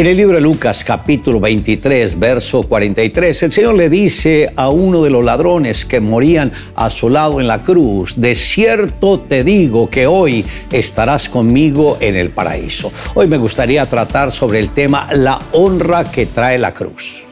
En el libro de Lucas capítulo 23, verso 43, el Señor le dice a uno de los ladrones que morían a su lado en la cruz, de cierto te digo que hoy estarás conmigo en el paraíso. Hoy me gustaría tratar sobre el tema la honra que trae la cruz.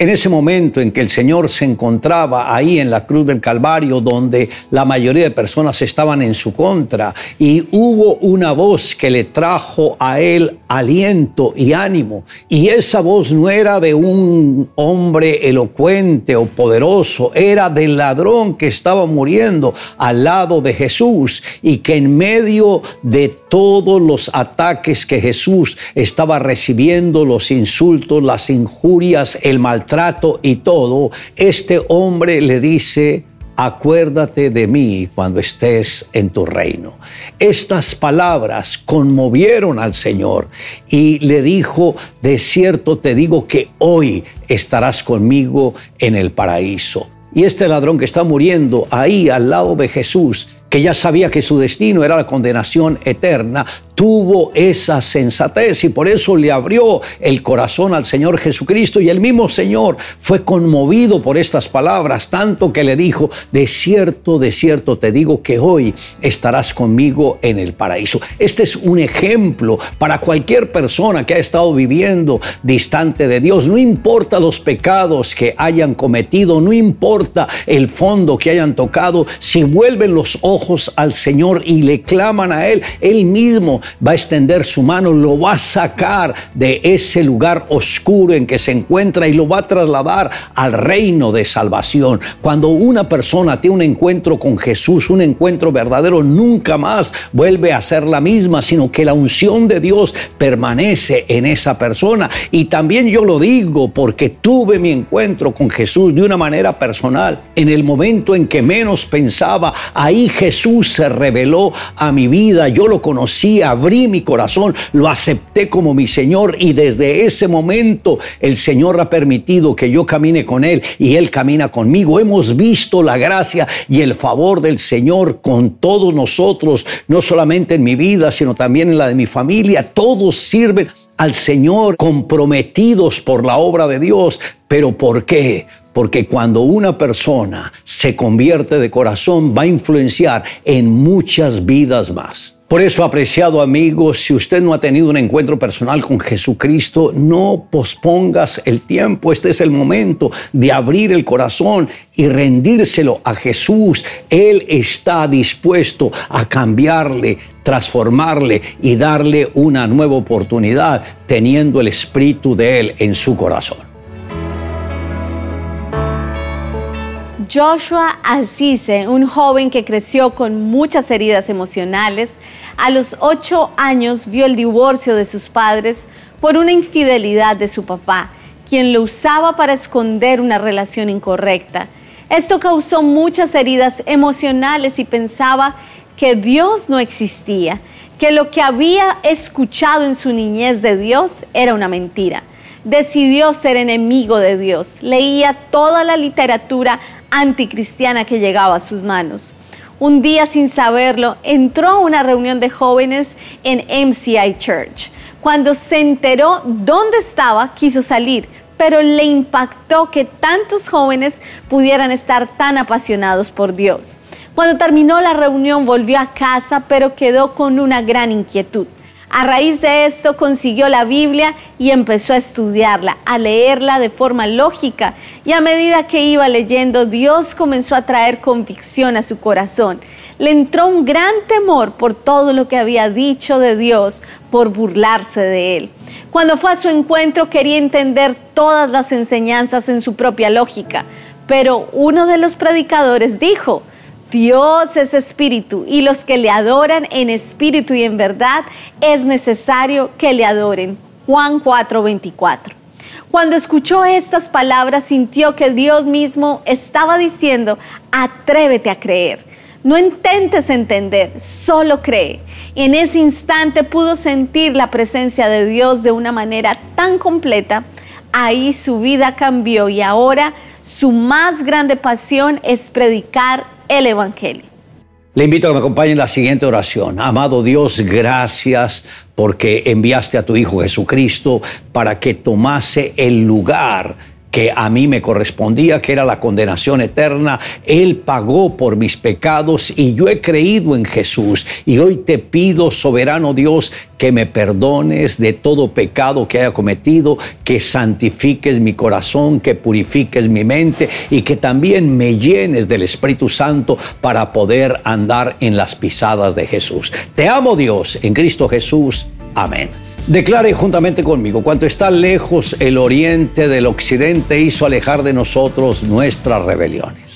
En ese momento en que el Señor se encontraba ahí en la cruz del Calvario, donde la mayoría de personas estaban en su contra, y hubo una voz que le trajo a él aliento y ánimo, y esa voz no era de un hombre elocuente o poderoso, era del ladrón que estaba muriendo al lado de Jesús y que en medio de todos los ataques que Jesús estaba recibiendo, los insultos, las injurias, el maltrato, trato y todo, este hombre le dice, acuérdate de mí cuando estés en tu reino. Estas palabras conmovieron al Señor y le dijo, de cierto te digo que hoy estarás conmigo en el paraíso. Y este ladrón que está muriendo ahí al lado de Jesús, que ya sabía que su destino era la condenación eterna, tuvo esa sensatez y por eso le abrió el corazón al Señor Jesucristo y el mismo Señor fue conmovido por estas palabras, tanto que le dijo, de cierto, de cierto te digo que hoy estarás conmigo en el paraíso. Este es un ejemplo para cualquier persona que ha estado viviendo distante de Dios, no importa los pecados que hayan cometido, no importa el fondo que hayan tocado, si vuelven los ojos al Señor y le claman a Él, Él mismo va a extender su mano, lo va a sacar de ese lugar oscuro en que se encuentra y lo va a trasladar al reino de salvación. Cuando una persona tiene un encuentro con Jesús, un encuentro verdadero, nunca más vuelve a ser la misma, sino que la unción de Dios permanece en esa persona. Y también yo lo digo porque tuve mi encuentro con Jesús de una manera personal. En el momento en que menos pensaba, ahí Jesús se reveló a mi vida, yo lo conocía, abrí mi corazón, lo acepté como mi Señor y desde ese momento el Señor ha permitido que yo camine con Él y Él camina conmigo. Hemos visto la gracia y el favor del Señor con todos nosotros, no solamente en mi vida, sino también en la de mi familia. Todos sirven al Señor comprometidos por la obra de Dios. ¿Pero por qué? Porque cuando una persona se convierte de corazón va a influenciar en muchas vidas más. Por eso, apreciado amigo, si usted no ha tenido un encuentro personal con Jesucristo, no pospongas el tiempo. Este es el momento de abrir el corazón y rendírselo a Jesús. Él está dispuesto a cambiarle, transformarle y darle una nueva oportunidad teniendo el Espíritu de Él en su corazón. Joshua Asise, un joven que creció con muchas heridas emocionales, a los ocho años vio el divorcio de sus padres por una infidelidad de su papá, quien lo usaba para esconder una relación incorrecta. Esto causó muchas heridas emocionales y pensaba que Dios no existía, que lo que había escuchado en su niñez de Dios era una mentira. Decidió ser enemigo de Dios, leía toda la literatura anticristiana que llegaba a sus manos un día sin saberlo, entró a una reunión de jóvenes en MCI Church. Cuando se enteró dónde estaba, quiso salir, pero le impactó que tantos jóvenes pudieran estar tan apasionados por Dios. Cuando terminó la reunión volvió a casa, pero quedó con una gran inquietud. A raíz de esto consiguió la Biblia y empezó a estudiarla, a leerla de forma lógica y a medida que iba leyendo Dios comenzó a traer convicción a su corazón. Le entró un gran temor por todo lo que había dicho de Dios, por burlarse de él. Cuando fue a su encuentro quería entender todas las enseñanzas en su propia lógica, pero uno de los predicadores dijo, Dios es espíritu y los que le adoran en espíritu y en verdad es necesario que le adoren. Juan 4:24. Cuando escuchó estas palabras sintió que Dios mismo estaba diciendo, atrévete a creer. No intentes entender, solo cree. Y en ese instante pudo sentir la presencia de Dios de una manera tan completa. Ahí su vida cambió y ahora su más grande pasión es predicar el Evangelio. Le invito a que me acompañe en la siguiente oración. Amado Dios, gracias porque enviaste a tu Hijo Jesucristo para que tomase el lugar que a mí me correspondía, que era la condenación eterna. Él pagó por mis pecados y yo he creído en Jesús. Y hoy te pido, soberano Dios, que me perdones de todo pecado que haya cometido, que santifiques mi corazón, que purifiques mi mente y que también me llenes del Espíritu Santo para poder andar en las pisadas de Jesús. Te amo Dios, en Cristo Jesús. Amén. Declare juntamente conmigo, cuanto está lejos el oriente del occidente hizo alejar de nosotros nuestras rebeliones.